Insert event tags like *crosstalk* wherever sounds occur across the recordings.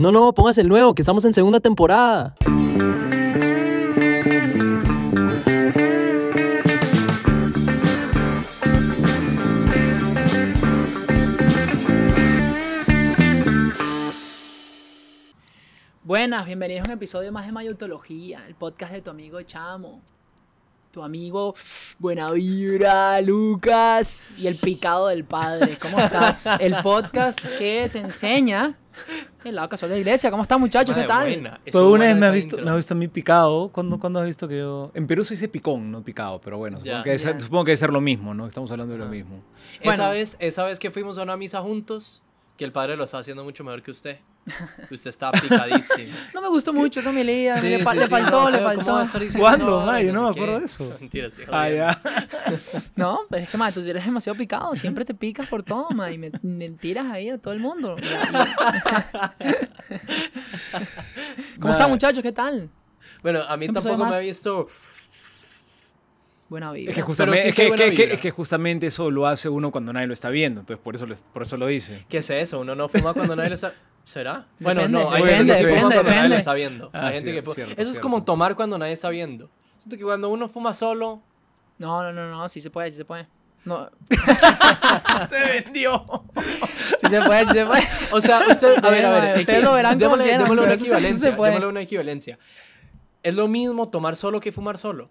No, no, pongas el nuevo, que estamos en segunda temporada. Buenas, bienvenidos a un episodio más de Mayotología, el podcast de tu amigo Chamo. Tu amigo Buena Vibra, Lucas y el picado del padre. ¿Cómo estás? El podcast que te enseña el lado casual de la iglesia. ¿Cómo estás, muchachos? ¿Qué tal? Tú una vez me has, visto, me has visto a mí picado. ¿Cuándo, cuándo has visto que yo.? En Perú se dice picón, no picado, pero bueno, supongo, que, debe ser- Ya. supongo que debe ser lo mismo, ¿no? Estamos hablando de lo mismo. Esa, vez, esa vez que fuimos a una misa juntos, que el padre lo estaba haciendo mucho mejor que usted. Que *laughs* usted estaba picadísimo. No me gustó mucho. Sí, le, fa- sí, le sí, faltó, no, le ¿cómo- cómo va a faltó. estar *laughs* ¿Cuándo, eso? no me acuerdo qué. de eso. Mentira, estoy Ah, ya. *laughs* No, pero es que, ma, tú eres demasiado picado. Siempre te picas por todo, ma, y me, me tiras ahí a todo el mundo. ¿Cómo están, muchachos? ¿Qué tal? Bueno, a mí ¿Qué episodio tampoco me ha visto... Buena vida. Es que, justamente, sí es, que que, vibra. es que justamente eso lo hace uno cuando nadie lo está viendo, entonces por eso lo, por eso lo dice. ¿Qué es eso? Uno no fuma cuando nadie lo está... ¿Será? Bueno, Depende, no, hay depende, gente que fuma depende, cuando nadie lo está viendo. Ah, Hay gente cierto, que fuma- cierto, Eso es cierto. como tomar cuando nadie está viendo. Siento que cuando uno fuma solo... No, no, no, no, sí se puede, sí se puede. No, *laughs* ¡Se vendió! *laughs* sí se puede, sí se puede. O sea, usted, a ver, a ver, ustedes lo verán como démosle, quieran, démosle una equivalencia, démosle una equivalencia. ¿Es lo mismo tomar solo que fumar solo?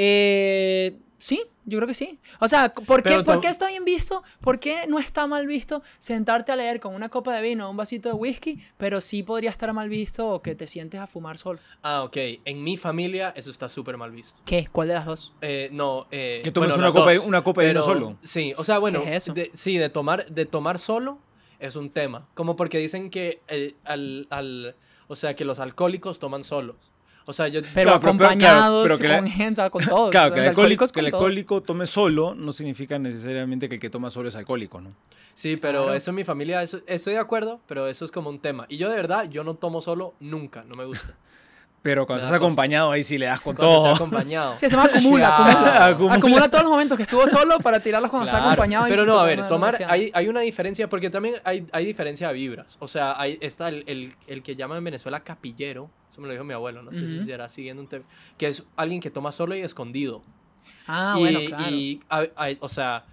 Eh, sí, yo creo que sí. O sea, ¿por qué, ¿por qué está bien visto? ¿Por qué no está mal visto sentarte a leer con una copa de vino o un vasito de whisky, pero sí podría estar mal visto o que te sientes a fumar solo? Ah, ok. En mi familia eso está súper mal visto. ¿Qué? ¿Cuál de las dos? Eh, no, eh, Que tomes bueno, una copa de- dos, una copa de vino solo. Sí, o sea, bueno, ¿Qué es eso? de- sí, de tomar, de tomar solo es un tema. Como porque dicen que el- al, al- o sea, que los alcohólicos toman solos. O sea, yo... Pero Claro, pero- pero- claro, acompañados con gente, con todos. *laughs* Claro, que el alcohólico, que el tome solo no significa necesariamente que el que toma solo es alcohólico, ¿no? Sí, pero Claro. eso en mi familia, eso- estoy de acuerdo, pero eso es como un tema. Y yo de verdad, yo no tomo solo nunca, no me gusta. *laughs* Pero cuando estás acompañado ahí sí le das con Cuando todo. estoy *laughs* acompañado. Sí, se llama acumula, Claro. acumula. *laughs* Acumula. Acumula todos los momentos que estuvo solo para tirarlos cuando está Claro, acompañado. y Pero no, a ver, tomar, hay, hay una diferencia, porque también hay, hay diferencia de vibras. O sea, hay, está el, el, el que llaman en Venezuela capillero, eso me lo dijo mi abuelo, no sé si será siguiendo un tema, que es alguien que toma solo y escondido. Ah, y, bueno, claro. y, a- a- o sea,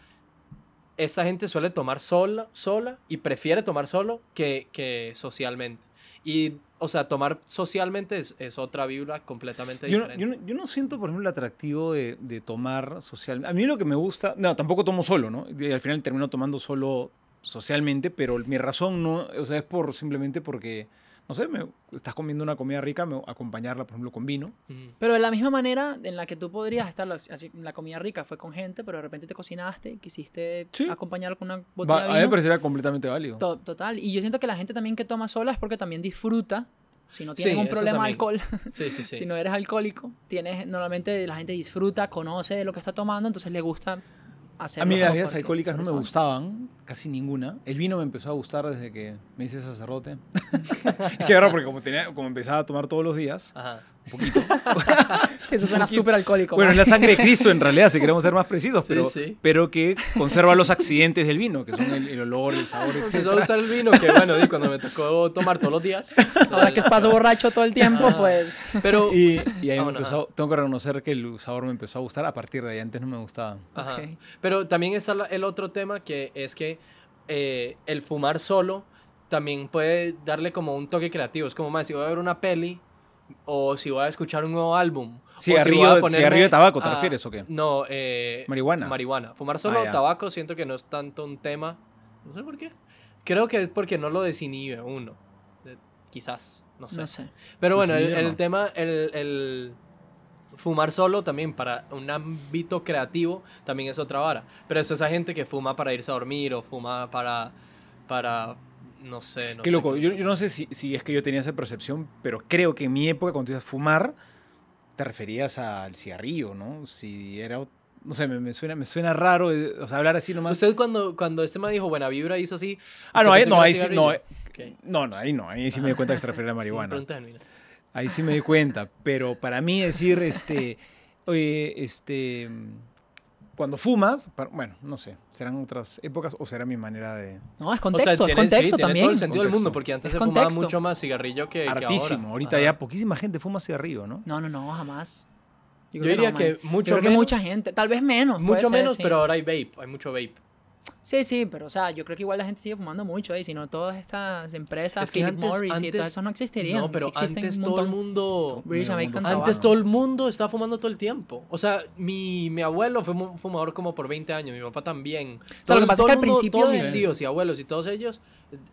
esta gente suele tomar sola, sola y prefiere tomar solo que, que socialmente. Y, o sea, tomar socialmente es, es otra vibra completamente Yo no, diferente. yo, no, yo no siento, por ejemplo, el atractivo de, de tomar social. A mí lo que me gusta. No, tampoco tomo solo, ¿no? Y al final termino tomando solo socialmente, pero mi razón no. O sea, es por simplemente porque. No sé, me, estás comiendo una comida rica, me, acompañarla, por ejemplo, con vino. Pero de la misma manera en la que tú podrías estar, la- así, la comida rica fue con gente, pero de repente te cocinaste quisiste Sí. acompañarlo con una Va- botella a de mí me vino. parecería completamente válido. To- total. Y yo siento que la gente también que toma sola es porque también disfruta. Si no tienes Sí, un problema de alcohol, Sí, sí, sí. *laughs* si no eres alcohólico, tienes normalmente la gente disfruta, conoce de lo que está tomando, entonces le gusta. A mí las bebidas alcohólicas no me gustaban, casi ninguna. El vino me empezó a gustar desde que me hice sacerdote. *laughs* es que ahora porque como, tenía, como empezaba a tomar todos los días, Ajá. Un poquito. *laughs* Sí, eso suena súper alcohólico. Bueno, es la sangre de Cristo en realidad, si queremos ser más precisos, Sí, pero, sí. pero que conserva los accidentes del vino, que son el, el olor, el sabor, Empezó a etc. usar el vino, que bueno, cuando me tocó tomar todos los días. Ahora que paso borracho todo el tiempo, Ah. pues. Pero, Y, y ahí Ah, me bueno, empezó, tengo que reconocer que el sabor me empezó a gustar a partir de ahí, antes no me gustaba. Ajá. Ok. Pero también está el otro tema que es que eh, el fumar solo también puede darle como un toque creativo. Es como más, si voy a ver una peli o si voy a escuchar un nuevo álbum. o si Cigarrillo- voy a ponerme cigarrillo de tabaco, ¿te refieres o qué? No, eh, Marihuana. Marihuana. Fumar solo Ah, tabaco siento que no es tanto un tema. No sé por qué. Creo que es porque no lo desinhibe uno. Quizás, no sé. No sé. Pero bueno, el, Desinhibir, el no. tema, el, el fumar solo también para un ámbito creativo también es otra vara. Pero eso es esa gente que fuma para irse a dormir o fuma para, para no sé. No Qué sé loco, qué. yo, yo no sé si, si es que yo tenía esa percepción, pero creo que en mi época cuando ibas a fumar, te referías al cigarrillo, ¿no? Si era, no sé, me, me suena, me suena raro, eh, o sea, hablar así nomás. Usted cuando, cuando este me dijo buena vibra hizo así. ah, no, ¿usted ahí, no, ahí sí, no, eh, no, no, ahí no, ahí sí me di cuenta que se refería a *laughs* Sí, marihuana. Ahí sí me di cuenta, pero para mí decir, este, oye, este, cuando fumas, bueno, no sé, serán otras épocas o será mi manera de... No, es O sea, contexto, tiene- es contexto sí, tiene también. todo el sentido del mundo, porque antes Es se fumaba mucho más cigarrillo que, que Hartísimo. ahora. Ahorita Ajá. ya poquísima gente fuma cigarrillo, ¿no? No, no, no, jamás. Yo diría no, que man. Yo mucho creo que menos. mucha gente, tal vez menos. puede Mucho ser, menos, sí. pero ahora hay vape, hay mucho vape. Sí, sí, pero o sea, yo creo que igual la gente sigue fumando mucho, ¿eh? si no todas estas empresas, Es que Philip antes- Morris y todo eso no existirían. No, pero sí antes todo el mundo... British mundo Antes todo el mundo estaba fumando todo el tiempo. O sea, mi, mi abuelo fue fumador como por 20 años, mi papá también. sea, lo que pasa es que al mundo, principio Todos de- mis tíos y abuelos y todos ellos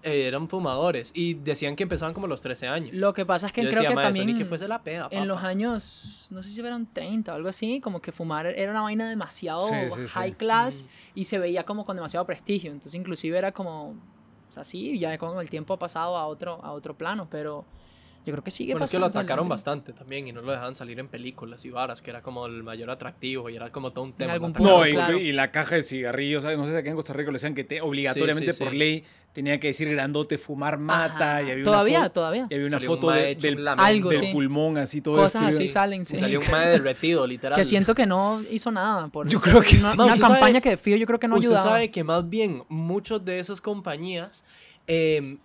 eran fumadores y decían que empezaban como a los 13 años. Lo que pasa es que Yo creo decía, que "Mae, eso también ni que fuese la peda, en los papá". años, no sé si eran 30 o algo así, como que fumar era una vaina demasiado Sí, sí, sí. high class y se veía como con demasiado prestigio. Entonces inclusive era como, o sea, sí, ya con el tiempo ha pasado a otro, a otro plano, pero yo creo que sigue Bueno, es que lo atacaron bastante también y no lo dejaban salir en películas y varas, que era como el mayor atractivo y era como todo un tema. punto. No, y, claro. y la caja de cigarrillos, ¿sabes? no sé si acá en Costa Rica le decían que te, obligatoriamente Sí, sí, por sí. ley tenía que decir grandote fumar mata Ajá. y había Todavía, una, todavía. y había una Salió un foto de- del. Algo, del sí. pulmón así todo Cosas así Sí. salen, sí. Salió un *laughs* mae derretido, literal. Que siento que no hizo nada. Por Yo creo es que una, sí. una campaña sabe- que de fijo yo creo que no Usted ayudaba. sabe que más bien muchos de esas compañías eh,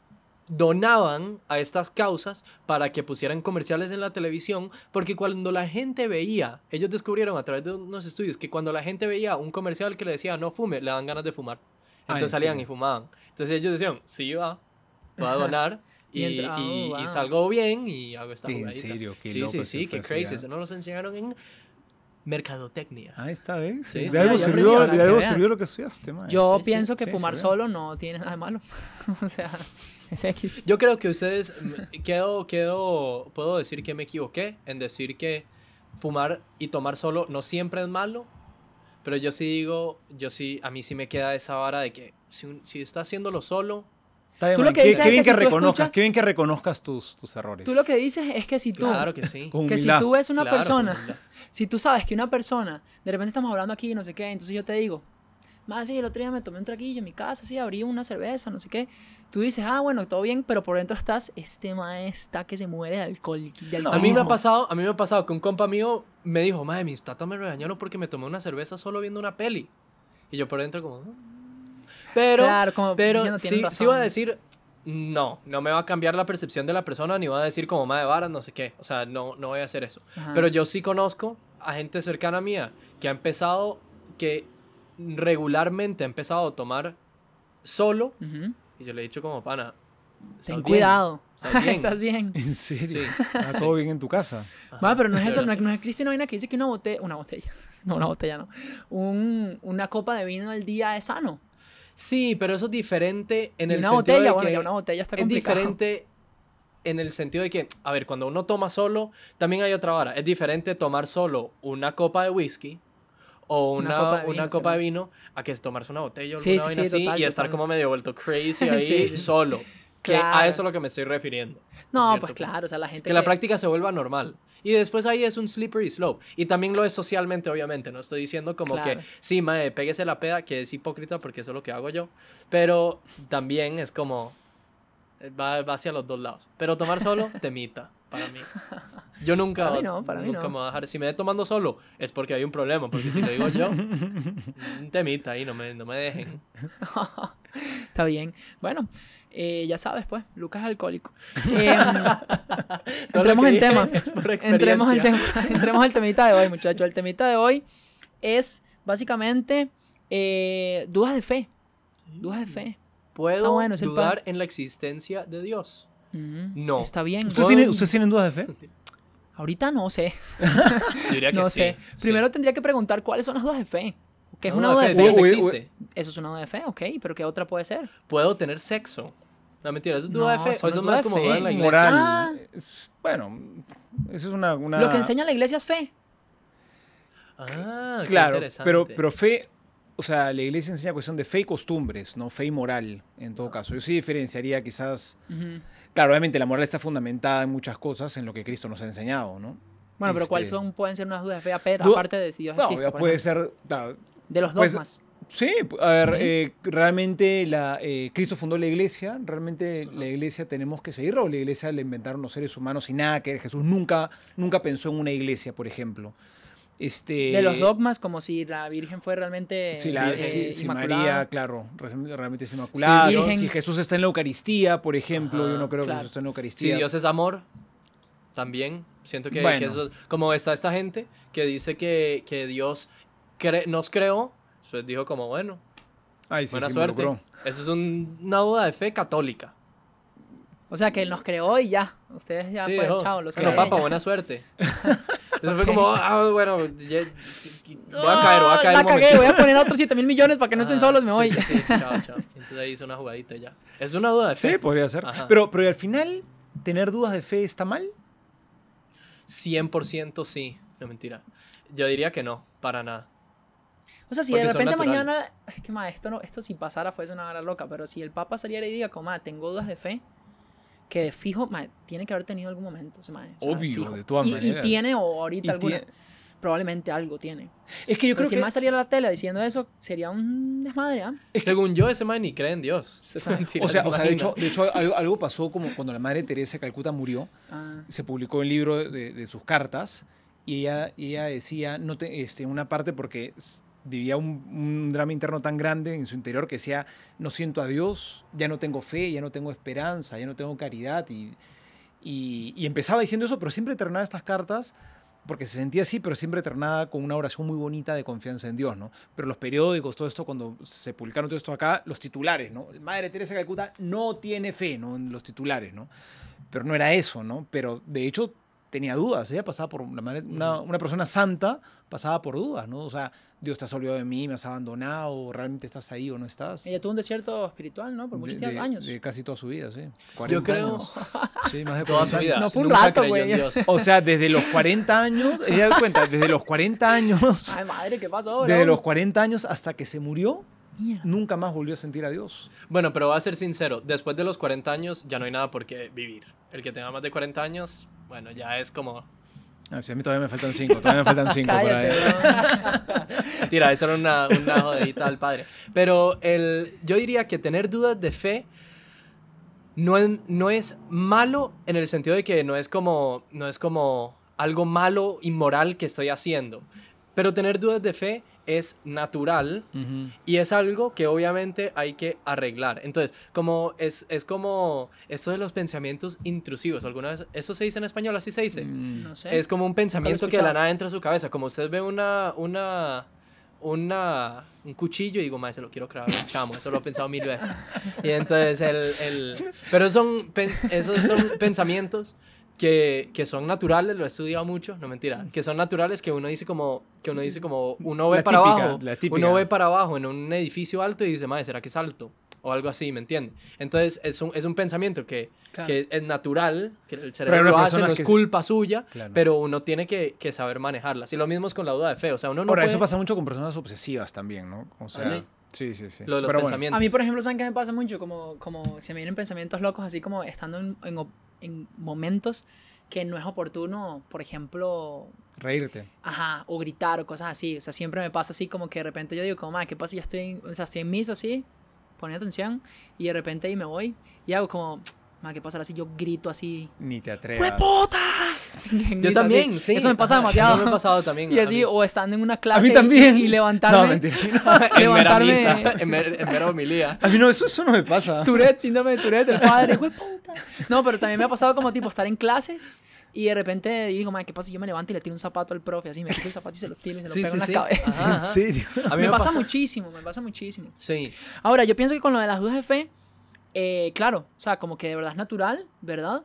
donaban a estas causas para que pusieran comerciales en la televisión, porque cuando la gente veía, ellos descubrieron a través de unos estudios que cuando la gente veía un comercial que le decía no fume, le dan ganas de fumar. Ah, Entonces ¿en salían serio? y fumaban. Entonces ellos decían, sí va, voy a *laughs* donar. Y, Y y- oh, y wow. salgo bien y hago esta En jugadita. serio, qué sí, loco sí, sí, qué fue así, crazy. ¿ah? Eso no nos enseñaron en mercadotecnia. Ahí está, ¿ves? Sí, de sí, algo yo sirvió, de algo sirvió lo que estudiaste, mae. Yo Sí, sí, pienso que sí, fumar solo no tiene nada de malo. *laughs* o sea, *laughs* es X. Yo creo que ustedes, mm, quedo, quedo, puedo decir que me equivoqué en decir que fumar y tomar solo no siempre es malo, pero yo sí digo, yo sí, a mí sí me queda esa vara de que si, si está haciéndolo solo, Está bien, Tú lo que Qué- dices qué es bien que que, si reconozcas, escuchas- qué bien que reconozcas tus, tus errores. Tú lo que dices es que si tú, claro que sí. Que si tú ves una Claro, persona, si tú sabes que una persona, de repente estamos hablando aquí, no sé qué, entonces yo te digo, más sí, el otro día me tomé un traguillo en mi casa, sí, abrí una cerveza, no sé qué. Tú dices, ah, bueno, todo bien, pero por dentro estás, este maestra que se muere de alcohol. De A mí me ha alcoholismo". pasado, a mí me ha pasado que un compa mío me dijo, madre, mis tatas me regañaron porque me tomé una cerveza solo viendo una peli. Y yo por dentro como... "Mm". Pero, Claro, como pero diciendo, sí, "Tienen sí voy a razón". decir, no, no me va a cambiar la percepción de la persona, ni va a decir como madre varas, no sé qué. O sea, no, no voy a hacer eso. Ajá. Pero yo sí conozco a gente cercana a mía que ha empezado, que regularmente ha empezado a tomar solo. Y yo le he dicho como, pana, ¿estás Ten bien? cuidado. ¿Estás bien? *laughs* Estás bien. ¿En serio? Sí. ¿Está todo bien en tu casa? Va, pero no es eso, no, no existe una vaina que dice que una botella, una botella, *laughs* no, una botella no, un, una copa de vino al día es sano. Sí, pero eso es diferente en Y el una sentido botella, de bueno, que ya una botella está es diferente en el sentido de que, a ver, cuando uno toma solo, también hay otra vara. Es diferente tomar solo una copa de whisky o Una una, copa una de copa, vino, de sí, vino a que tomarse una botella o Sí, alguna sí, vaina sí, así total, y estar total. como medio vuelto crazy *laughs* ahí solo. Que a eso es a lo que me estoy refiriendo. No, pues claro, o sea, la gente Que la práctica se vuelva normal. Y después ahí es un slippery slope. Y también lo es socialmente, obviamente. No estoy diciendo como Claro. que, sí, mae, péguese la peda, que es hipócrita porque eso es lo que hago yo. Pero también es como, eh, va, va hacia los dos lados. Pero tomar solo, *laughs* temita, para mí. Yo nunca, Para mí no, para mí nunca no. me voy a dejar. Si me ve tomando solo, es porque hay un problema. Porque si lo digo yo, *laughs* un temita ahí, no me, no me dejen. *laughs* Está bien. Bueno, eh, ya sabes, pues, Lucas es alcohólico. *laughs* Lo entremos en tema. Entremos tema, entremos al temita de hoy, muchachos. El temita de hoy es básicamente eh, dudas de fe. Dudas de fe. ¿Puedo bueno, es el dudar en la existencia de Dios? Ujú, No. Está bien. ¿Ustedes tienen, ¿Ustedes tienen dudas de fe? Ahorita no sé. Yo *laughs* diría que No sí, sé. sí. Primero tendría que preguntar cuáles son las dudas de fe. ¿Qué es No, una duda de fe, fe? Dios Uy, uy, existe. Eso es una duda de fe, ok, pero ¿qué otra puede ser? ¿Puedo tener sexo? No, mentira, ¿eso es duda No, de fe? eso ¿O no eso es más de como duda en la iglesia? Moral. Ah. Es- bueno, eso es una... una- Lo que enseña la iglesia es fe. Ah, qué Claro, interesante. pero, pero fe, o sea, la iglesia enseña cuestión de fe y costumbres, ¿no? Fe y moral, en todo caso. Yo sí diferenciaría quizás... Claro, obviamente la moral está fundamentada en muchas cosas, en lo que Cristo nos ha enseñado, ¿no? Bueno, pero ¿cuáles Este, son, pueden ser unas dudas de fe aparte de si Dios No, existe? puede ser... claro, De los pues, dogmas. Sí, a ver, eh, realmente la, eh, Cristo fundó la iglesia, realmente la iglesia tenemos que seguirla o la iglesia la inventaron los seres humanos y nada que ver. Jesús nunca, nunca pensó en una iglesia, por ejemplo. Este, De los dogmas, como si la Virgen fue realmente Si, la- eh, si- si. María, claro, re- realmente es inmaculada. Virgen. Si Jesús está en la Eucaristía, por ejemplo, Ajá, yo no creo claro. que Jesús está en la Si Eucaristía. Dios es amor, también. Siento que, Bueno. que eso. Como está esta gente que dice que, que Dios cre- nos creó, pues dijo como, bueno, Ay, sí, buena sí, suerte. Eso es un- una duda de fe católica. O sea, que Él nos creó y ya. Ustedes ya, Sí, pues, chao, los bueno, creé, papá, ya. buena suerte. *laughs* Eso fue como, ah, bueno, ya- voy a caer, voy a caer. La un cagué, momento. voy a poner otros 7 mil millones para que no estén Ah, solos, me sí, voy. sí, sí, chao, chao. Entonces ahí hizo una jugadita ya. Es una duda de fe. Sí, podría ser. Ajá. Pero, pero al final, ¿tener dudas de fe está mal? 100% sí. No, mentira. Yo diría que no, para nada. O sea, si Porque de repente mañana, es que ma, esto, no, esto si pasara fuese una hora loca, pero si el Papa saliera y diga, como, ma, tengo dudas de fe, que de fijo, ma, tiene que haber tenido algún momento. o sea, ma, o sea, Obvio, fijo. de todas y, maneras. Y tiene, o ahorita Y alguna, tie- probablemente algo tiene. Es que yo Pero creo si que... el más saliera a la tele diciendo eso, sería un desmadre, ¿ah? Según yo, ese man ni cree en Dios. *laughs* Se sabe. *laughs* Mentira, O sea, ¿te o sea de, hecho, de hecho algo, pasó como cuando la madre Teresa de Calcuta murió. Ah, Se publicó el libro de, de sus cartas y ella, y ella decía, no te, este, una parte porque vivía un, drama interno tan grande en su interior que decía, no siento a Dios, ya no tengo fe, ya no tengo esperanza, ya no tengo caridad. Y, y, empezaba diciendo eso, pero siempre terminaba estas cartas porque se sentía así, pero siempre terminaba con una oración muy bonita de confianza en Dios, ¿no? Pero los periódicos, todo esto, cuando se publicaron todo esto acá, los titulares, ¿no? Madre Teresa de Calcuta no tiene fe, ¿no? En los titulares, ¿no? Pero no era eso, ¿no? Pero de hecho tenía dudas, ella pasaba por madre- una, una persona santa, pasaba por dudas, ¿no? O sea, Dios te has olvidado de mí, me has abandonado, realmente estás ahí o no estás. ella tuvo un desierto espiritual, ¿no? Por muchos de, de- años. de casi toda su vida, sí. Yo 40 creo años. *laughs* Sí, más de toda 40 su vida. No fue un nunca rato, güey. Dios. O sea, desde los 40 años, ella da cuenta, desde los 40 años, Ay, madre, ¿qué pasó, bro? desde los 40 años hasta que se murió, Mierda. nunca más volvió a sentir a Dios. Bueno, pero voy a ser sincero, después de los 40 años ya no hay nada por qué vivir. El que tenga más de 40 años, bueno, ya es como... Ah, sí, a mí todavía me faltan 5, todavía me faltan 5 para Cállate, bro. Tira, eso era una, una jodidita al padre. Pero el, yo diría que tener dudas de fe no es, no es malo en el sentido de que no es como, no es como algo malo, inmoral que estoy haciendo. Pero tener dudas de fe es natural y es algo que obviamente hay que arreglar. Entonces, como es, es como esto de los pensamientos intrusivos. ¿Alguna vez eso se dice en español? ¿Así se dice? Mm. No sé. Es como un pensamiento que de la nada entra a su cabeza. Como usted ve una, una, una, un cuchillo y digo, madre, se lo quiero clavar un chamo. Eso lo he pensado mil veces. Y entonces el, el pero son, pen- esos son *laughs* pensamientos que, que son naturales, lo he estudiado mucho, no mentira, que son naturales que uno dice como, que uno dice como, uno ve La para típica, abajo, la típica. uno ve para abajo en un edificio alto y dice, madre, ¿será que es alto? O algo así, ¿me entiende? Entonces es un, es un pensamiento que, Claro. que es natural, que el cerebro lo hace, no es culpa suya, Claro. pero uno tiene que, que saber manejarlas. Y lo mismo es con la duda de fe, o sea, uno no Ahora, puede... eso pasa mucho con personas obsesivas también, ¿no? O sea, ¿Sí? sí, sí, sí. Lo de los Pero bueno, pensamientos. A mí, por ejemplo, ¿saben qué me pasa mucho? Como, como se me vienen pensamientos locos, así como estando en, en momentos que no es oportuno, por ejemplo, reírte. ajá, o gritar o cosas así. O sea, siempre me pasa así como que de repente yo digo, como, "Ma, ¿qué pasa? Ya estoy en, o sea, estoy en misa así, poniendo atención, y de repente ahí me voy y hago como, "Ma, ¿qué pasa? Así yo grito así. Ni te atrevas. en Yo también, así. sí. Eso me pasa Ajá, demasiado. eso me ha pasado también. *laughs* Y a así, o estando en una A clase mí también. y, *laughs* y levantarme. No, mentira. *laughs* en mera levantarme- misa, en, mer- en mera homilía. A mí no, eso, eso no me pasa. Tourette, síndrome de Tourette, el padre, puta. No, pero también me ha pasado como tipo estar en clases y de repente digo, madre, ¿qué pasa? si Yo me levanto y le tiro un zapato al profe, así me quito el zapato y se lo tiro y se lo Sí, pego sí, en la sí. cabeza. Ajá, ajá. ¿En serio? A mí me, pasa, muchísimo, me pasa muchísimo. Sí. Ahora, yo pienso que con lo de las dudas de fe, eh, claro, o sea, como que de verdad es natural, ¿verdad?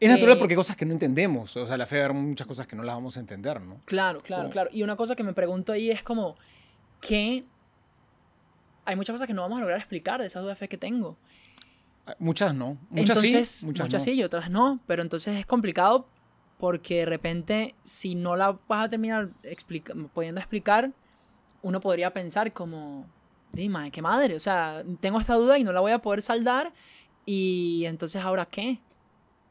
Es natural Eh, porque hay cosas que no entendemos. O sea, la fe hay muchas cosas que no las vamos a entender, ¿no? Claro, claro, claro. Y una cosa que me pregunto ahí es como que hay muchas cosas que no vamos a lograr explicar de esas dudas de fe que tengo. Ah, Muchas no. Muchas entonces, sí, muchas, no. sí y otras no. Pero entonces es complicado porque de repente, si no la vas a terminar explica- pudiendo explicar, uno podría pensar como, dime, qué madre, o sea, tengo esta duda y no la voy a poder saldar y entonces ahora qué,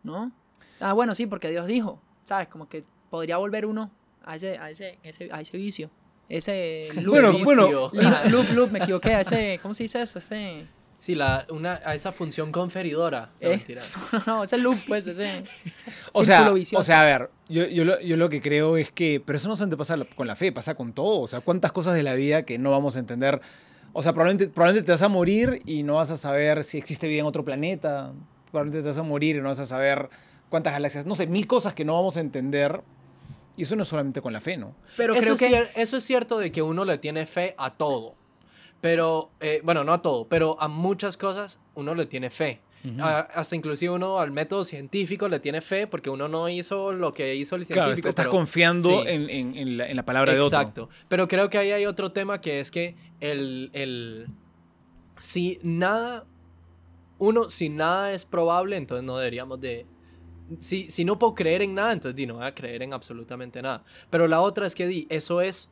¿no? Ah, bueno, sí, porque Dios dijo, ¿sabes? Como que podría volver uno a ese, a ese, ese- a ese vicio. Ese *laughs* loop, Bueno, Ese bueno, vicio. *laughs* loop, loop, loop, me equivoqué, a ese, ¿cómo se dice eso? Ese... Sí, la, una, a esa función conferidora. No, ¿Eh? mentira. *laughs* no, ese loop, pues, ese. O sea, vicioso. o sea, a ver, yo, yo, lo, yo lo que creo es que, pero eso no solamente pasa con la fe, pasa con todo. O sea, cuántas cosas de la vida que no vamos a entender. O sea, probablemente, probablemente te vas a morir y no vas a saber si existe vida en otro planeta. Probablemente te vas a morir y no vas a saber cuántas galaxias. No sé, mil cosas que no vamos a entender. Y eso no es solamente con la fe, ¿no? Pero eso, creo es que. eso es cierto de que uno le tiene fe a todo. Pero, eh, bueno, no a todo, pero a muchas cosas uno le tiene fe. A- hasta inclusive uno al método científico le tiene fe porque uno no hizo lo que hizo el científico. Claro, est- estás pero- confiando sí. en, en- en la, en la palabra de otro. Exacto. Pero creo que ahí hay otro tema que es que el, el si nada uno si nada es probable, entonces no deberíamos de si, si no puedo creer en nada, entonces di, no voy a creer en absolutamente nada. Pero la otra es que di, eso es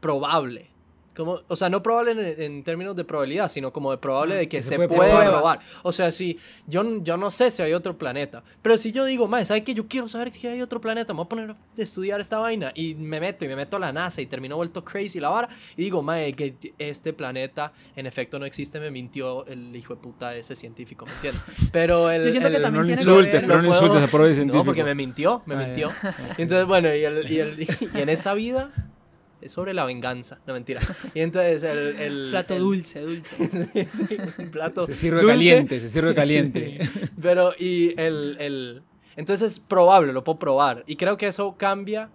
probable. Como, o sea, no probable en, en términos de probabilidad, sino como de probable de que, que se se, puede puede, probar. probar. O sea, si yo, yo no sé si hay otro planeta, pero si yo digo, más, ¿sabes qué? Yo quiero saber que hay otro planeta, me voy a poner a estudiar esta vaina y me meto y me meto a la NASA y termino vuelto crazy la vara y digo, mae, que este planeta en efecto no existe, me mintió el hijo de puta ese científico, ¿me entiendes? Pero el, Yo siento que el- también no tiene que insultes, ver- pero no puedo- insultes a prueba de científico. No, porque me mintió, me Ah, mintió. Y *laughs* entonces, bueno, y, el, y, el- *laughs* y en esta vida es sobre la venganza, no mentira. *laughs* Y entonces el... el Plato el- dulce, dulce. *laughs* sí, un plato Se sirve dulce. caliente, se sirve caliente. *laughs* Pero, y el, el... Entonces es probable, lo puedo probar. Y creo que eso cambia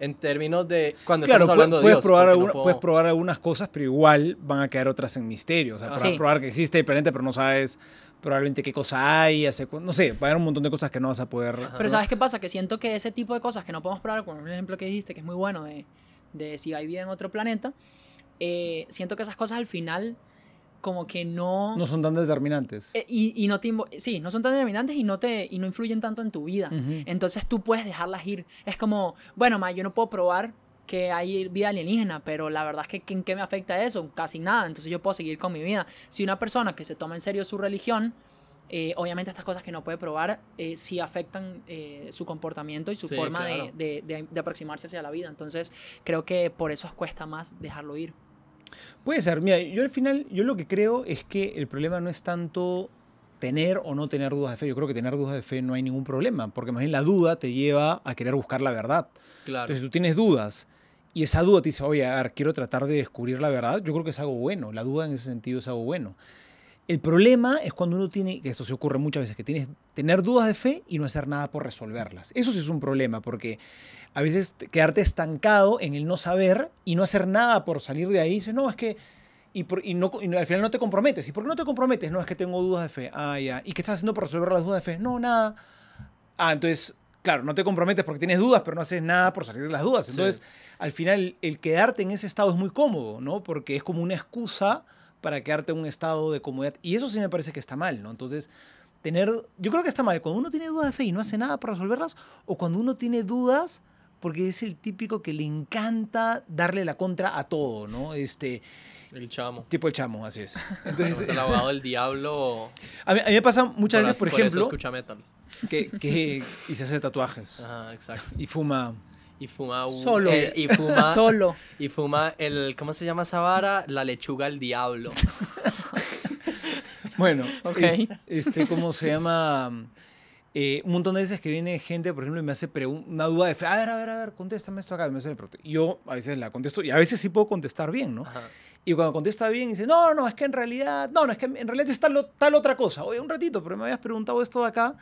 en términos de cuando Claro, estamos hablando puedes, de Dios. probar no puedo- puedes probar algunas cosas, pero igual van a quedar otras en misterio. O sea, Sí. probar que existe el planeta, pero no sabes probablemente qué cosa hay, hace no sé, va a haber un montón de cosas que no vas a poder... Pero ¿sabes qué pasa? Que siento que ese tipo de cosas que no podemos probar, como el ejemplo que dijiste, que es muy bueno de, de si hay vida en otro planeta, eh, siento que esas cosas al final como que no... No son tan determinantes. eh, y, y no te sí, no son tan determinantes y no te y no influyen tanto en tu vida. Entonces tú puedes dejarlas ir. Es como, bueno, ma, yo no puedo probar que hay vida alienígena, pero la verdad es que ¿en qué me afecta eso? Casi nada. Entonces yo puedo seguir con mi vida. Si una persona que se toma en serio su religión, eh, obviamente estas cosas que no puede probar eh, sí afectan eh, su comportamiento y su Sí, forma de- claro. de, de- de aproximarse hacia la vida. Entonces creo que por eso cuesta más dejarlo ir. Puede ser. Mira, yo al final, yo lo que creo es que el problema no es tanto tener o no tener dudas de fe. Yo creo que tener dudas de fe no hay ningún problema, porque más bien la duda te lleva a querer buscar la verdad. Claro. Entonces, si tú tienes dudas y esa duda te dice, oye, a ver, quiero tratar de descubrir la verdad, yo creo que es algo bueno. La duda en ese sentido es algo bueno. El problema es cuando uno tiene, que esto se ocurre muchas veces, que tienes tener dudas de fe y no hacer nada por resolverlas. Eso sí es un problema, porque a veces te- quedarte estancado en el no saber y no hacer nada por salir de ahí, dices, no, es que... Y, por- y no, y al final no te comprometes. ¿Y por qué no te comprometes? No, es que tengo dudas de fe. Ah, ya. ¿Y qué estás haciendo por resolver las dudas de fe? No, nada. Ah, entonces, claro, no te comprometes porque tienes dudas, pero no haces nada por salir de las dudas. Sí. Entonces, al final, el quedarte en ese estado es muy cómodo, ¿no? Porque es como una excusa para quedarte en un estado de comodidad. Y eso sí me parece que está mal, ¿no? Entonces, tener. Yo creo que está mal cuando uno tiene dudas de fe y no hace nada para resolverlas, o cuando uno tiene dudas porque es el típico que le encanta darle la contra a todo, ¿no? Este. El chamo. Tipo el chamo, así es. *laughs* Entonces, Es el abogado del diablo. a mí, a mí me pasa muchas veces, por eso ejemplo, escucha metal. que, que y se hace tatuajes Ajá, exacto. y fuma. Y fuma... un- Solo. sí, y fuma... *laughs* Solo. Y fuma el... ¿Cómo se llama esa vara? La lechuga del diablo. *laughs* Bueno, Ok. es- este, ¿cómo se llama? Eh, un montón de veces que viene gente, por ejemplo, y me hace una duda de fe. A ver, a ver, a ver, contéstame esto acá. y Me hace yo a veces la contesto y a veces sí puedo contestar bien, ¿no? Ajá. Y cuando contesta bien, dice, no, no, es que en realidad, no, no, es que en realidad es tal, tal otra cosa. Oye, un ratito, pero me habías preguntado esto de acá,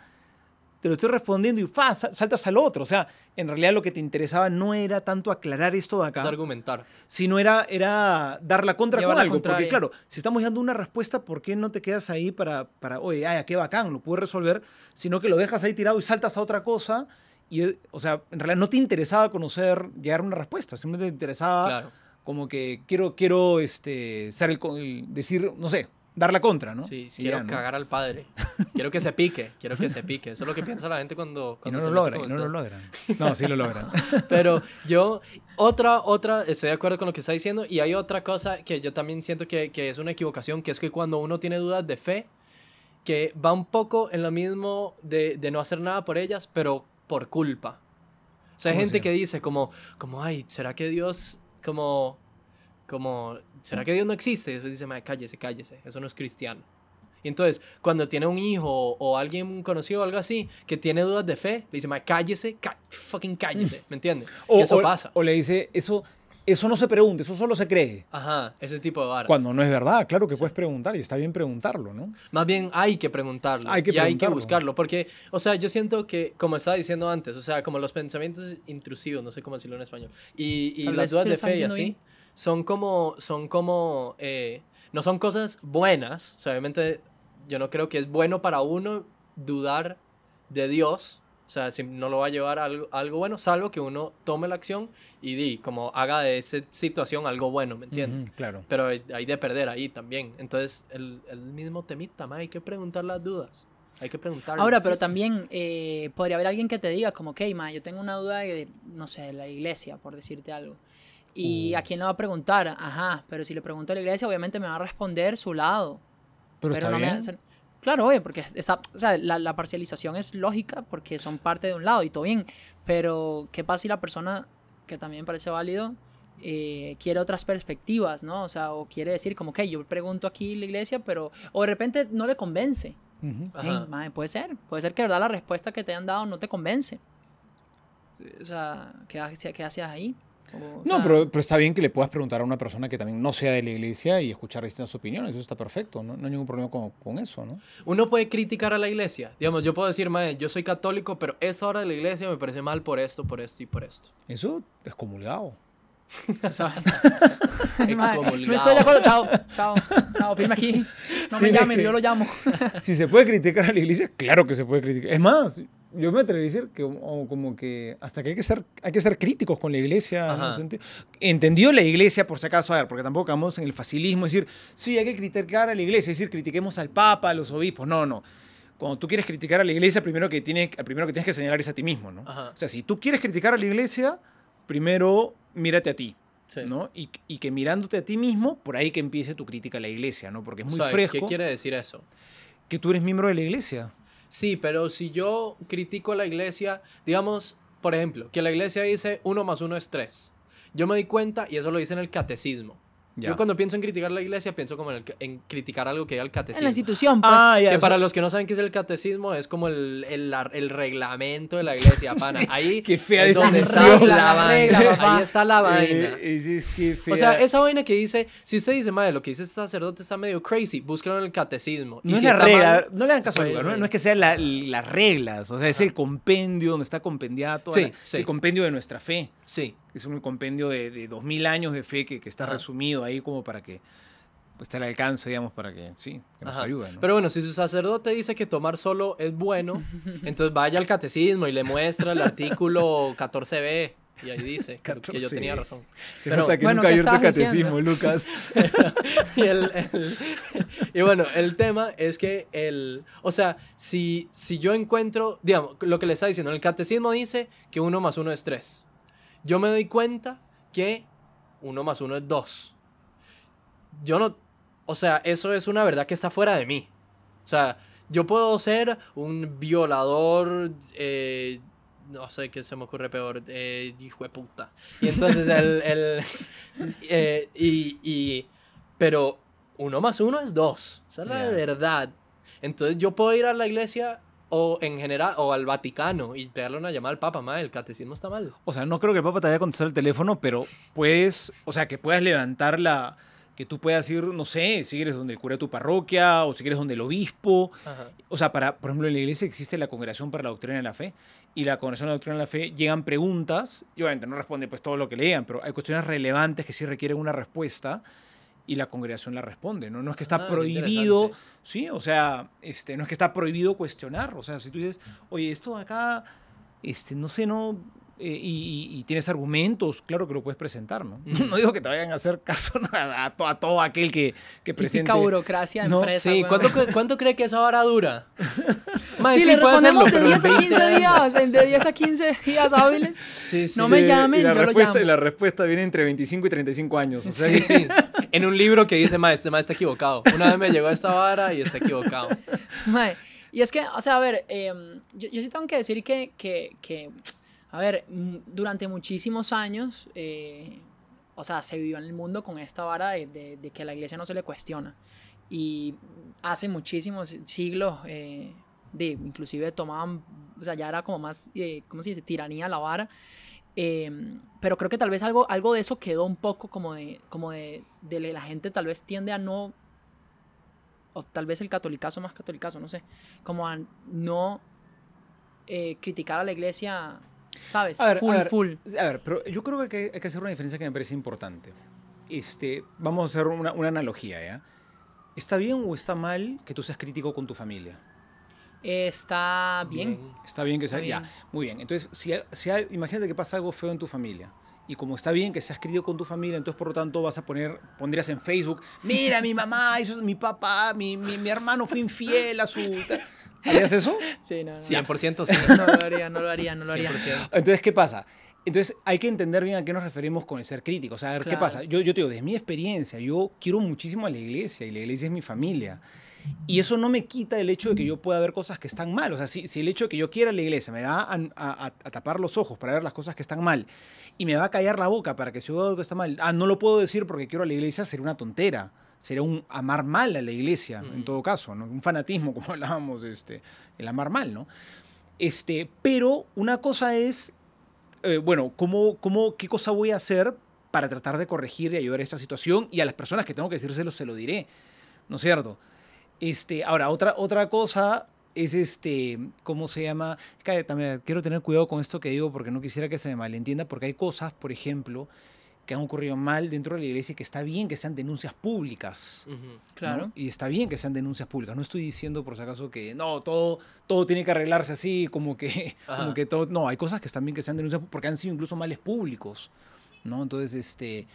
te lo estoy respondiendo y fa, sa- saltas al otro. O sea, en realidad lo que te interesaba no era tanto aclarar esto de Es acá, argumentar. sino era, era dar la contra Llevar con la algo. Porque claro, si estamos dando una respuesta, ¿por qué no te quedas ahí para, para oye, ay, qué bacán, lo puedes resolver? Sino que lo dejas ahí tirado y saltas a otra cosa. Y, o sea, en realidad no te interesaba conocer, llegar a una respuesta, simplemente te interesaba Claro. como que quiero, quiero este, ser el- decir, no sé, dar la contra, ¿no? Sí, quiero ya, ¿no? cagar al padre. Quiero que se pique. Quiero que se pique. Eso es lo que piensa la gente cuando, Y no se lo logran, y no lo logran. No, sí lo logran. *laughs* Pero yo, otra, otra, estoy de acuerdo con lo que está diciendo. Y hay otra cosa que yo también siento que, que es una equivocación, que es que cuando uno tiene dudas de fe, que va un poco en lo mismo de, de no hacer nada por ellas, pero por culpa. O sea, hay ¿Cómo gente así? que dice como, como, ay, ¿será que Dios, como, como, ¿será que Dios no existe? Y después dice, "Mae, cállese, cállese, eso no es cristiano. Y entonces, cuando tiene un hijo o, o alguien conocido o algo así que tiene dudas de fe, le dice, mae, cállese, cá- fucking cállese, ¿me entiendes? O, que eso o- pasa. o le dice, eso, eso no se pregunta, eso solo se cree. Ajá, ese tipo de vara. Cuando no es verdad, claro que puedes preguntar y está bien preguntarlo, ¿no? Más bien hay que preguntarlo. Hay que y hay que buscarlo. Porque, o sea, yo siento que, como estaba diciendo antes, o sea, como los pensamientos intrusivos, no sé cómo decirlo en español, y, y las dudas de fe y así, bien. Son como, son como, eh, no son cosas buenas. O sea, obviamente, yo no creo que es bueno para uno dudar de Dios. O sea, si no lo va a llevar a algo, a algo bueno, salvo que uno tome la acción y di, como haga de esa situación algo bueno, ¿me entiendes? Claro. Pero hay hay de perder ahí también. Entonces, el, el mismo temita, ma, hay que preguntar las dudas. Hay que preguntar. Ahora, pero también eh, podría haber alguien que te diga como, ok, ma, yo tengo una duda de, no sé, de la iglesia, por decirte algo. ¿Y Uh. a quién le va a preguntar? Ajá, pero si le pregunto a la iglesia, obviamente me va a responder su lado. Pero, está no me bien. hacen- Claro, oye, porque está, o sea, la, la parcialización es lógica porque son parte de un lado y todo bien. Pero, ¿qué pasa si la persona, que también me parece válido, eh, quiere otras perspectivas, ¿no? O sea, o quiere decir como que yo pregunto aquí la iglesia, pero, o de repente no le convence. Ujú. Ajá. Ey, mae, puede ser, puede ser que de verdad la respuesta que te han dado no te convence. O sea, ¿qué, hace- qué haces ahí? O, No, sea, pero, pero está bien que le puedas preguntar a una persona que también no sea de la iglesia y escuchar distintas opiniones. Eso está perfecto. No, no hay ningún problema con, con eso, ¿no? Uno puede criticar a la iglesia. Digamos, yo puedo decir, mae, yo soy católico, pero esa hora de la iglesia me parece mal por esto, por esto y por esto. Eso es comulgado. *laughs* se sabe. *laughs* Mae, no estoy de acuerdo, chao, chao, chao, firme aquí. No me llamen, que- yo lo llamo. *laughs* Si se puede criticar a la iglesia, claro que se puede criticar. Es más, yo me atrevería a decir que o como que hasta que hay que ser, hay que ser críticos con la iglesia. Entendió la iglesia, por si acaso, a ver, porque tampoco caemos en el facilismo, decir, sí, hay que criticar a la iglesia, es decir, critiquemos al papa, a los obispos. No, no. Cuando tú quieres criticar a la iglesia, primero que, tiene, primero que tienes que señalar es a ti mismo, ¿no? Ajá. O sea, si tú quieres criticar a la iglesia, primero mírate a ti. Sí. ¿no? Y, y que mirándote a ti mismo, por ahí que empiece tu crítica a la iglesia, ¿no? Porque es muy O sea, fresco ¿Qué quiere decir eso? que tú eres miembro de la iglesia. Sí, pero si yo critico a la iglesia, digamos, por ejemplo, que la iglesia dice 1 más 1 es 3. Yo me doy cuenta y eso lo dice en el catecismo. Ya. Yo cuando pienso en criticar la iglesia, pienso como en, el en criticar algo que hay al En catecismo. la institución, pues. Ah, ya. que eso- para los que no saben qué es el catecismo, es como el, el, la- el reglamento de la iglesia, *laughs* pana. Ahí Qué fea es donde está la La vaina. Ahí está la vaina. Sí, es que O sea, esa vaina que dice, si usted dice, madre, lo que dice este sacerdote está medio crazy, búsquelo en el catecismo. Y no es si la regla, mal, no le hagan caso a Luca, ¿no? No es que sean la- las reglas, o sea, es el compendio donde está compendiada toda Sí, la- es sí. el compendio de nuestra fe. Sí, Es un compendio de, de 2000 años de fe que, que está Ajá. resumido ahí como para que pues, esté al alcance, digamos, para que sí, que nos ayude. ¿no? Pero bueno, si su sacerdote dice que tomar solo es bueno, *laughs* entonces vaya al catecismo y le muestra el *laughs* artículo 14b. Y ahí dice que- que yo 14B. tenía razón. Se pero- nota que Bueno, nunca ¿qué abierto estabas catecismo, diciendo? Lucas. *laughs* y, el- el- y bueno, el tema es que el... O sea, si, si yo encuentro, digamos, lo que le está diciendo, el catecismo dice que uno más uno es tres. Yo me doy cuenta que uno más uno es dos. Yo no... O sea, eso es una verdad que está fuera de mí. O sea, yo puedo ser un violador... eh, no sé qué se me ocurre peor, eh, hijo de puta. Y entonces el... *laughs* el eh, y, y- Pero uno más uno es dos. Esa es la verdad. Entonces yo puedo ir a la iglesia o en general, o al Vaticano y pegarle una llamada al Papa, madre, el catecismo está mal. O sea, no creo que el Papa te vaya a contestar el teléfono, pero puedes, o sea, que puedas levantar la, que tú puedas ir, no sé, si quieres donde el cura de tu parroquia o si quieres donde el obispo. Ajá. O sea, para, por ejemplo, en la iglesia existe la Congregación para la Doctrina de la Fe y la Congregación de la Doctrina de la Fe llegan preguntas y obviamente no responde pues todo lo que lean, pero hay cuestiones relevantes que sí requieren una respuesta y la congregación la responde, ¿no? No es que está Ah, prohibido, sí, o sea, este, no es que está prohibido cuestionar, o sea, si tú dices, oye, esto acá, este, no sé, no, eh, y, tienes argumentos, claro que lo puedes presentar, ¿no? No digo que te vayan a hacer caso *laughs* a, a to- a todo aquel que, que presente. Típica burocracia de No, empresa. Sí. ¿cuánto, ¿cuánto cree que esa vara dura? *laughs* Mae, Sí, sí, le respondemos hacerlo, de pero 10 a 20 15 años. días, de 10 a 15 días hábiles. *laughs* Sí, No me llamen, y la yo lo respuesta, llamo. Y la respuesta viene entre 25 y 35 años. O sea, Sí, sí. En un libro que dice, mae, este está equivocado. Una vez me llegó esta vara y está equivocado. Mae, Y es que, o sea, a ver, em, yo, yo sí tengo que decir que, que, que, a ver, mm, durante muchísimos años, eh, o sea, se vivió en el mundo con esta vara de, de- de que la iglesia no se le cuestiona. y hace muchísimos siglos, eh, de, inclusive tomaban, o sea, ya era como más, eh, ¿cómo se dice?, tiranía la vara. Eh, pero creo que tal vez algo, algo de eso quedó un poco como de, como de, de la gente tal vez tiende a no, o tal vez el catolicazo más catolicazo, no sé, como a no eh, criticar a la iglesia, ¿sabes? A ver, full, a ver, full. A ver, pero yo creo que hay, que hacer una diferencia que me parece importante. Este, vamos a hacer una, una analogía, ¿ya? ¿Está bien o está mal que tú seas crítico con tu familia? Está bien. Está bien que Está sea. Ya, bien. muy bien. Entonces, si, si hay- imagínate que pasa algo feo en tu familia. Y como está bien que seas crítico con tu familia, entonces por lo tanto vas a poner, pondrías en Facebook, mira, mi mamá, hizo, mi papá, mi, mi, mi hermano fue infiel a su... ¿Harías eso? *laughs* Sí, no, no. 100% sí. *laughs* No lo haría, no lo haría, no lo haría. 100%. Entonces, ¿qué pasa? Entonces, hay que entender bien a qué nos referimos con el ser crítico. O sea, a ver, ¿qué Claro. pasa? Yo, yo te digo, desde mi experiencia, yo quiero muchísimo a la iglesia y la iglesia es mi familia. Y eso no me quita el hecho de que yo pueda ver cosas que están mal. O sea, si, si el hecho de que yo quiera la iglesia me va a, a- a tapar los ojos para ver las cosas que están mal y me va a callar la boca para que si yo veo algo que está mal, ah, no lo puedo decir porque quiero a la iglesia, sería una tontera. Sería un amar mal a la iglesia, en todo caso, ¿no? Un fanatismo, *laughs* como hablábamos, este, el amar mal, ¿no? Este, pero una cosa es eh, bueno, ¿cómo, cómo, ¿qué cosa voy a hacer para tratar de corregir y ayudar a esta situación? Y a las personas que tengo que decírselo, se lo diré, ¿no es cierto? Este, ahora, otra, otra cosa es este, ¿cómo se llama? Es que también quiero tener cuidado con esto que digo porque no quisiera que se me malentienda, porque hay cosas, por ejemplo, que han ocurrido mal dentro de la iglesia y que está bien que sean denuncias públicas. Claro. ¿no? Y está bien que sean denuncias públicas. No estoy diciendo, por si acaso, que no, todo, todo tiene que arreglarse así, como que, *laughs* como que todo. No, hay cosas que están bien que sean denuncias porque han sido incluso males públicos. ¿no? Entonces, este,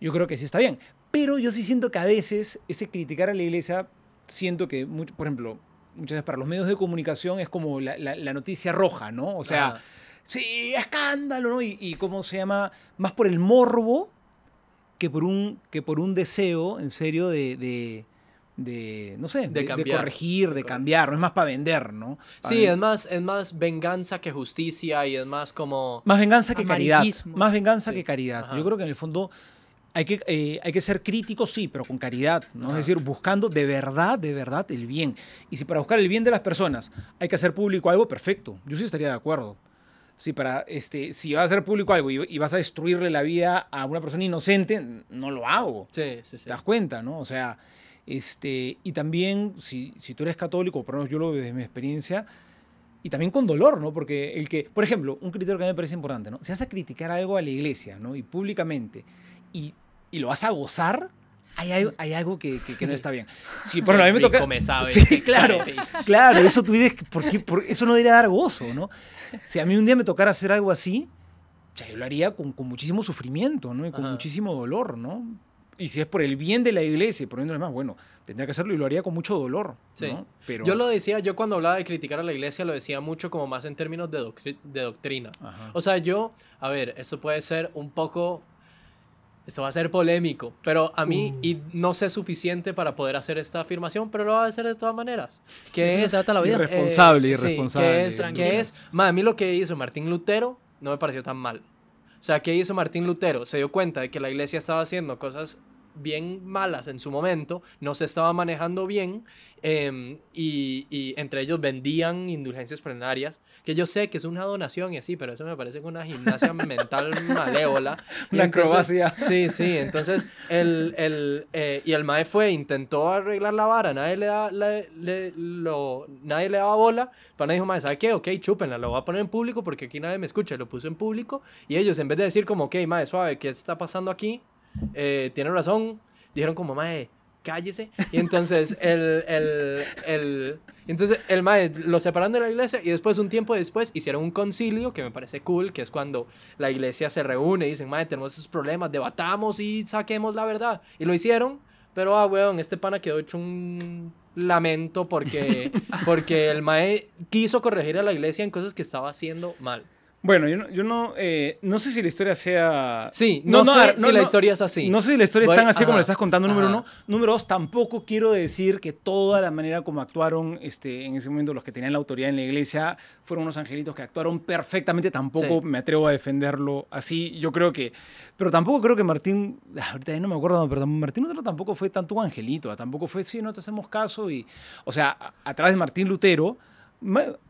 yo creo que sí está bien. Pero yo sí siento que a veces ese criticar a la iglesia, siento que, por ejemplo, muchas veces para los medios de comunicación es como la, la- la noticia roja, ¿no? O sea. Sí, escándalo, ¿no? Y, y cómo se llama, más por el morbo que por un, que por un deseo, en serio, de, de, de, no sé, de, de cambiar. corregir, de cambiar, no es más para vender, ¿no? Pa' Sí, es más, es más venganza que justicia y es más como... Más venganza que caridad. Más venganza Sí. que caridad. Ajá. Yo creo que en el fondo hay que, eh, hay que ser críticos, sí, pero con caridad. ¿no? Ajá. Es decir, buscando de verdad, de verdad el bien. Y si para buscar el bien de las personas hay que hacer público algo, perfecto. Yo sí estaría de acuerdo. Si, para, este, si vas a hacer público algo y, y vas a destruirle la vida a una persona inocente, no lo hago. Sí, sí, sí. ¿Te das cuenta, no? O sea, este, y también, si, si tú eres católico, por lo menos yo lo veo desde mi experiencia, y también con dolor, ¿no? Porque el que, por ejemplo, un criterio que a mí me parece importante, ¿no? Si vas a criticar algo a la iglesia, ¿no? Y públicamente, y, y lo vas a gozar, hay algo, hay algo que, que- que no está bien. Sí, *laughs* ejemplo, a mí me toca... me sabe. Sí, *laughs* claro, claro, eso tú dices, ¿por qué? Por- eso no debería dar gozo, ¿no? Si a mí un día me tocara hacer algo así, ya, yo lo haría con, con muchísimo sufrimiento, ¿no? Y con Ajá. muchísimo dolor, ¿no? Y si es por el bien de la iglesia por el demás, bueno, tendría que hacerlo y lo haría con mucho dolor, Sí. ¿no? Pero, Yo lo decía, yo cuando hablaba de criticar a la iglesia lo decía mucho como más en términos de, doctri- de doctrina. Ajá. O sea, yo, a ver, esto puede ser un poco, esto va a ser polémico, pero a mí, Uh. y no sé suficiente para poder hacer esta afirmación, pero lo voy a hacer de todas maneras. Que Eso se es, trata la vida. Irresponsable, eh, sí, irresponsable. que es, Tranquilo. que es, a mí lo que hizo Martín Lutero no me pareció tan mal. O sea, ¿qué hizo Martín Lutero? Se dio cuenta de que la iglesia estaba haciendo cosas bien malas en su momento, no se estaba manejando bien em, y, y entre ellos vendían indulgencias plenarias, que yo sé que es una donación y así, pero eso me parece que una gimnasia *laughs* mental malévola. Una acrobacia. Sí, sí, entonces el, el, eh, y el mae fue, intentó arreglar la vara, nadie le, da, le, le- lo, nadie le daba bola, pero dijo, mae, ¿sabe qué? Ok, chúpenla, lo voy a poner en público porque aquí nadie me escucha, lo puso en público, y ellos en vez de decir como, ok, mae, suave, ¿qué está pasando aquí? Eh, Tiene razón, dijeron como, mae, cállese, y entonces *laughs* el, el, el, entonces el mae lo separaron de la iglesia y después un tiempo después hicieron un concilio que me parece cool, que es cuando la iglesia se reúne y dicen, mae, tenemos esos problemas, debatamos y saquemos la verdad. Y lo hicieron, pero ah, weón, este pana quedó hecho un lamento porque, *laughs* porque el mae quiso corregir a la iglesia en cosas que estaba haciendo mal. Bueno, yo no, yo no, eh, no sé si la historia sea... Sí, no, sé a ver, si la historia es así. No sé si la historia es tan así como la estás contando, número ajá. uno. Número dos, tampoco quiero decir que toda la manera como actuaron este, en ese momento los que tenían la autoridad en la iglesia fueron unos angelitos que actuaron perfectamente. Tampoco Sí. me atrevo a defenderlo así. Yo creo que... Pero tampoco creo que Martín... ah, Ahorita no me acuerdo, pero Martín Lutero tampoco fue tanto un angelito. ah, Tampoco fue, sí, no te hacemos caso. y O sea, a través de Martín Lutero...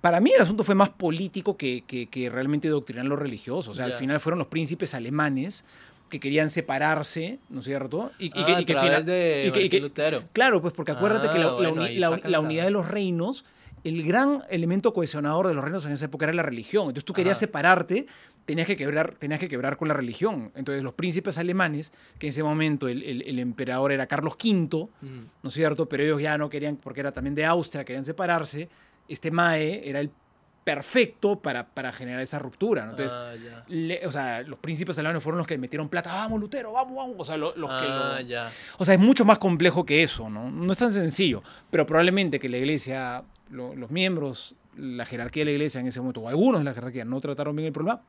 Para mí el asunto fue más político que, que, que realmente doctrinar lo religioso. O sea, al final fueron los príncipes alemanes que querían separarse, ¿no es cierto? Y, y Ah, que, y que final- de y que- Lutero. Claro, pues porque acuérdate que la, Ah, la bueno, uni- ahí la- sacan la la- unidad de los reinos, el gran elemento cohesionador de los reinos en esa época era la religión. Entonces tú querías Ajá. separarte, tenías que, quebrar, tenías que quebrar con la religión. Entonces los príncipes alemanes, que en ese momento el, el- el emperador era Carlos V, Mm. ¿no es cierto? Pero ellos ya no querían, porque era también de Austria, querían separarse. Este Mae era el perfecto para, para generar esa ruptura. ¿no? Entonces, ah, le- o sea, los príncipes alemanes fueron los que metieron plata. Vamos, Lutero, vamos, vamos. O sea, lo- los que Ah, lo- ya. o sea, es mucho más complejo que eso, ¿no? No es tan sencillo. Pero probablemente que la iglesia, lo- los miembros, la jerarquía de la iglesia en ese momento, o algunos de la jerarquía no trataron bien el problema,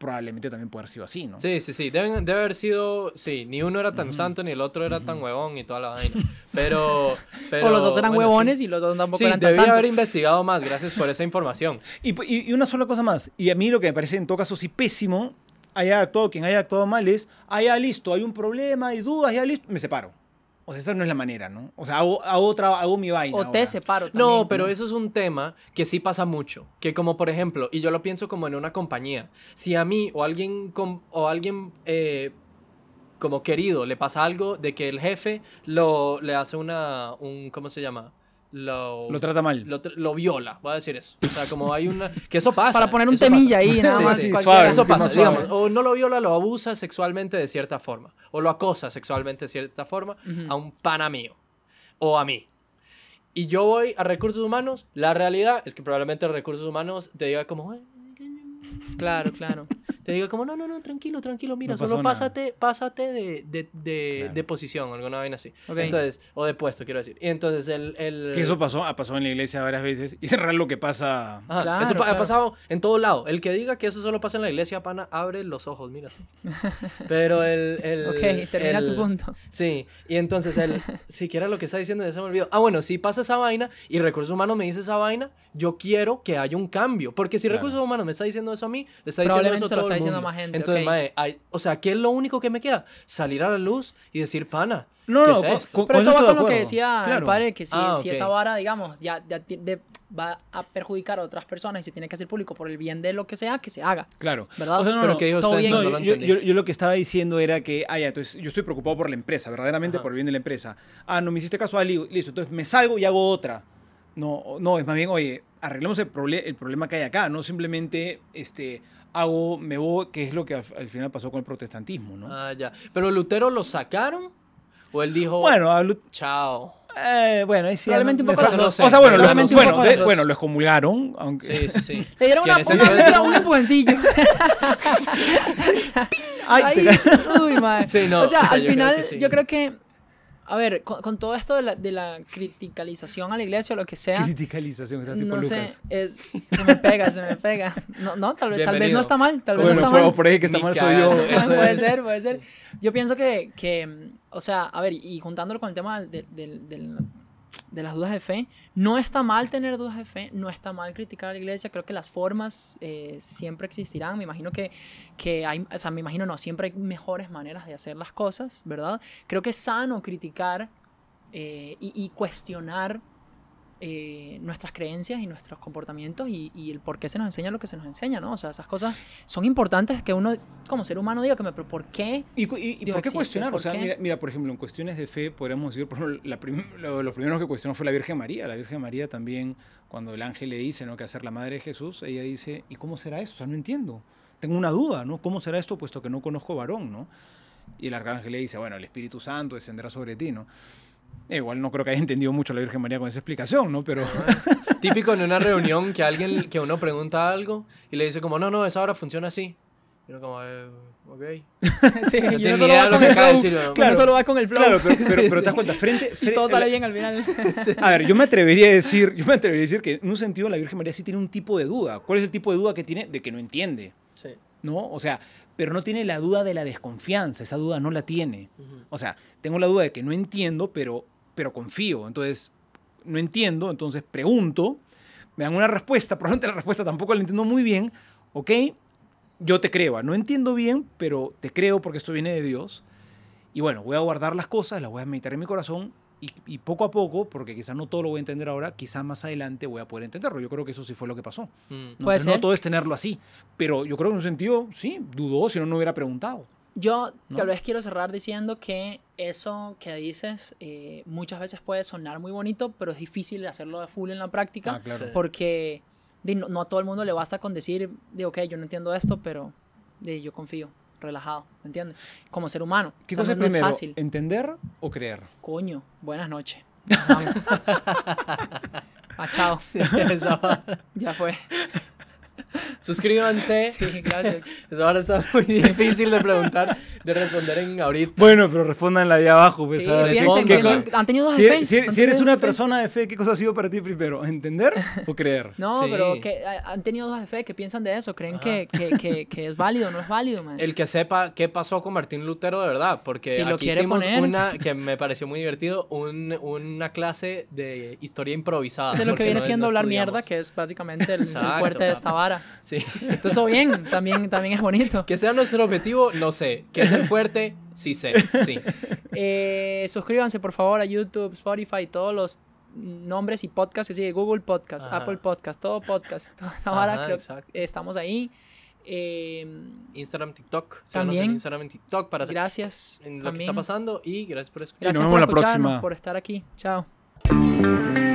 probablemente también puede haber sido así, ¿no? Sí, sí, sí. Deben, debe haber sido. Sí, ni uno era tan santo ni el otro era tan huevón y toda la vaina. *laughs* Pero. pero o los dos eran bueno, huevones sí. y los dos tampoco Sí, eran tan debía haber santos. investigado más. Gracias por esa información. *laughs* Y, y- y una sola cosa más. Y a mí lo que me parece en todo caso sí pésimo, haya actuado quien haya actuado mal, es, ah, ya listo, hay un problema, hay dudas, ya listo, me separo. O sea, esa no es la manera, ¿no? O sea, hago, hago otra, hago mi vaina. O te ahora. separo también. No, pero eso es un tema que sí pasa mucho. Que como por ejemplo, y yo lo pienso como en una compañía. Si a mí o alguien, com- o alguien eh, como querido le pasa algo de que el jefe lo, le hace una, un, ¿cómo se llama? Lo, Lo trata mal. lo, viola, voy a decir eso. O sea, como hay una... Que eso pasa. Para poner un temilla pasa. ahí, nada Sí, más. sí, cualquiera. suave, Eso pasa, suave. digamos, o no lo viola, lo abusa sexualmente de cierta forma, o lo acosa sexualmente de cierta forma a un pana mío, o a mí. Y yo voy a recursos humanos, la realidad es que probablemente recursos humanos te diga como, "Ay, Claro, claro. Te diga como, no, no, no, tranquilo, tranquilo, mira, No solo nada". pásate, pásate de, de, de, Claro. de posición, alguna vaina así. Entonces, o de puesto, quiero decir. Y entonces el... el Que eso pasó, ha pasado en la iglesia varias veces. Y es realidad lo que pasa. Ajá, Claro, eso pa- claro. ha pasado en todo lado. El que diga que eso solo pasa en la iglesia, pana, abre los ojos, mira así. Pero el... el *laughs* ok, termina el- tu punto. Sí, y entonces él, *laughs* siquiera lo que está diciendo, ya se me olvidó. Ah, bueno, si pasa esa vaina y Recursos Humanos me dice esa vaina, yo quiero que haya un cambio. Porque si Claro. Recursos Humanos me está diciendo eso a mí, le está diciendo eso a todo el diciendo a más gente, Entonces, ok. mae, hay- o sea, ¿qué es lo único que me queda? Salir a la luz y decir, pana, No, ¿qué no, es con- esto? con- Pero eso va con lo que decía el Claro. padre, que si, Ah, si ok. esa vara, digamos, ya, ya de- va a perjudicar a otras personas y se tiene que hacer público por el bien de lo que sea, que se haga. Claro. ¿Verdad? O sea, no, Pero no, que dijo todo bien. no, no lo yo, yo- yo lo que estaba diciendo era que, ah, ya, entonces yo estoy preocupado por la empresa, verdaderamente Ajá. por el bien de la empresa. Ah, no me hiciste caso, ah, li- listo, entonces me salgo y hago otra. No, no, es más bien, oye, arreglemos el, el problema que hay acá, no simplemente este, hago, me voy, que es lo que al, al final pasó con el protestantismo, ¿no? Ah, ya. ¿Pero Lutero lo sacaron? ¿O él dijo, Bueno, a Lut- chao? eh, bueno, ahí sí. Probablemente un me poco. O sea, bueno, lo, bueno, de- bueno, lo excomulgaron, aunque... Sí, sí, sí. *laughs* Le dieron una, una, un empujoncillo. *laughs* Ay, Ahí, te- uy, madre. Sí, no, o sea, o sea, al yo creo final, que sí. yo creo que, a ver, con, con todo esto de la, de la criticalización a la iglesia o lo que sea, Criticalización, está tipo no sé, es, se me pega, se me pega. No, no tal, vez, tal vez Bienvenido. no está mal, tal vez Bueno, no está mal. por ahí que está Ni mal soy yo. puede ser, puede ser. Yo pienso que, que, o sea, a ver, y juntándolo con el tema de, del- del- de las dudas de fe, no está mal tener dudas de fe, no está mal criticar a la iglesia, creo que las formas eh, siempre existirán, me imagino que, que hay, o sea, me imagino no, siempre hay mejores maneras de hacer las cosas, ¿verdad? Creo que es sano criticar eh, y, y cuestionar eh, nuestras creencias y nuestros comportamientos y, y el por qué se nos enseña lo que se nos enseña, ¿no? O sea, esas cosas son importantes que uno como ser humano diga que me, pero ¿por qué? ¿Y, y- y Dios por qué existe, cuestionar? ¿por o sea, qué? Mira, mira, por ejemplo, en cuestiones de fe, podríamos decir, por ejemplo, la prim- lo- los primeros que cuestionó fue la Virgen María. La Virgen María también, cuando el ángel le dice ¿no? que hacer la madre de Jesús, ella dice, ¿y cómo será esto? O sea, no entiendo. Tengo una duda, ¿no? ¿Cómo será esto puesto que no conozco varón, ¿no? Y el arcángel le dice, bueno, el Espíritu Santo descenderá sobre ti, ¿no? Eh, igual no creo que haya entendido mucho la Virgen María con esa explicación, ¿no? Pero... *laughs* Típico en una reunión que alguien, que uno pregunta algo y le dice como, no, no, esa hora funciona así. Y uno como, eh, ok. *laughs* Sí, tenía uno solo va con que el flow. decir, ¿no? Claro. solo va con el flow. Claro, pero, pero, pero te das cuenta, *laughs* frente... y todo sale bien al final. A ver, yo me atrevería a decir, yo me atrevería a decir que en un sentido la Virgen María sí tiene un tipo de duda. ¿Cuál es el tipo de duda que tiene? De que no entiende. Sí. ¿no? O sea, pero no tiene la duda de la desconfianza, esa duda no la tiene. O sea, tengo la duda de que no entiendo, pero, pero confío. Entonces, no entiendo, entonces pregunto, me dan una respuesta, *laughs* probablemente la respuesta tampoco la entiendo muy bien, ¿ok? Yo te creo, no entiendo bien, pero te creo porque esto viene de Dios. Y bueno, voy a guardar las cosas, las voy a meditar en mi corazón y, y poco a poco, porque quizás no todo lo voy a entender ahora, quizás más adelante voy a poder entenderlo. Yo creo que eso sí fue lo que pasó. Mm. No, no todo es tenerlo así, pero yo creo que en un sentido, sí, dudó, si no, no hubiera preguntado. Yo ¿No? tal vez quiero cerrar diciendo que eso que dices eh, muchas veces puede sonar muy bonito, pero es difícil hacerlo de full en la práctica Ah, claro. Sí. porque di, no, no a todo el mundo le basta con decir, de, ok, yo no entiendo esto, pero di, yo confío, relajado, ¿me entiendes? Como ser humano. ¿Qué O sea, cosa es no, no primero, es fácil. entender o creer? Coño, buenas noches. *laughs* Nos vamos. *laughs* ah, chao. Ya fue. *laughs* Suscríbanse. *laughs* Sí, gracias. *laughs* Vara está muy difícil de preguntar, de responder en ahorita. Bueno, pero respóndanla ahí abajo. pues, Sí, a ver, piensen, ¿qué piensen, co- ¿han tenido si, de fe? si- ¿Han si eres una fe? persona de fe, ¿qué cosa ha sido para ti primero? ¿Entender o creer? No, Sí. pero que han tenido dudas de fe, ¿qué piensan de eso? ¿Creen que, que, que, que es válido o no es válido, man? El que sepa qué pasó con Martín Lutero de verdad, porque Si lo aquí quiere hicimos poner. una que me pareció muy divertido, un- una clase de historia improvisada. de lo que viene no- siendo no hablar estudiamos. mierda, que es básicamente el, fuerte de esta vara. Sí. Entonces, todo bien, también, también es bonito. Que sea nuestro objetivo, no sé. Que es el fuerte, sí sé. Sí. Eh, suscríbanse, por favor, a YouTube, Spotify, todos los nombres y podcasts que sigue Google Podcast, Ajá. Apple Podcast, todo podcast, *laughs* toda esa vara, Ajá, creo estamos ahí. Eh, Instagram, TikTok. También. en Instagram y TikTok para gracias. en lo que está pasando y gracias por escuchar. Gracias nos por vemos la escucharnos, próxima. por estar aquí. Chao.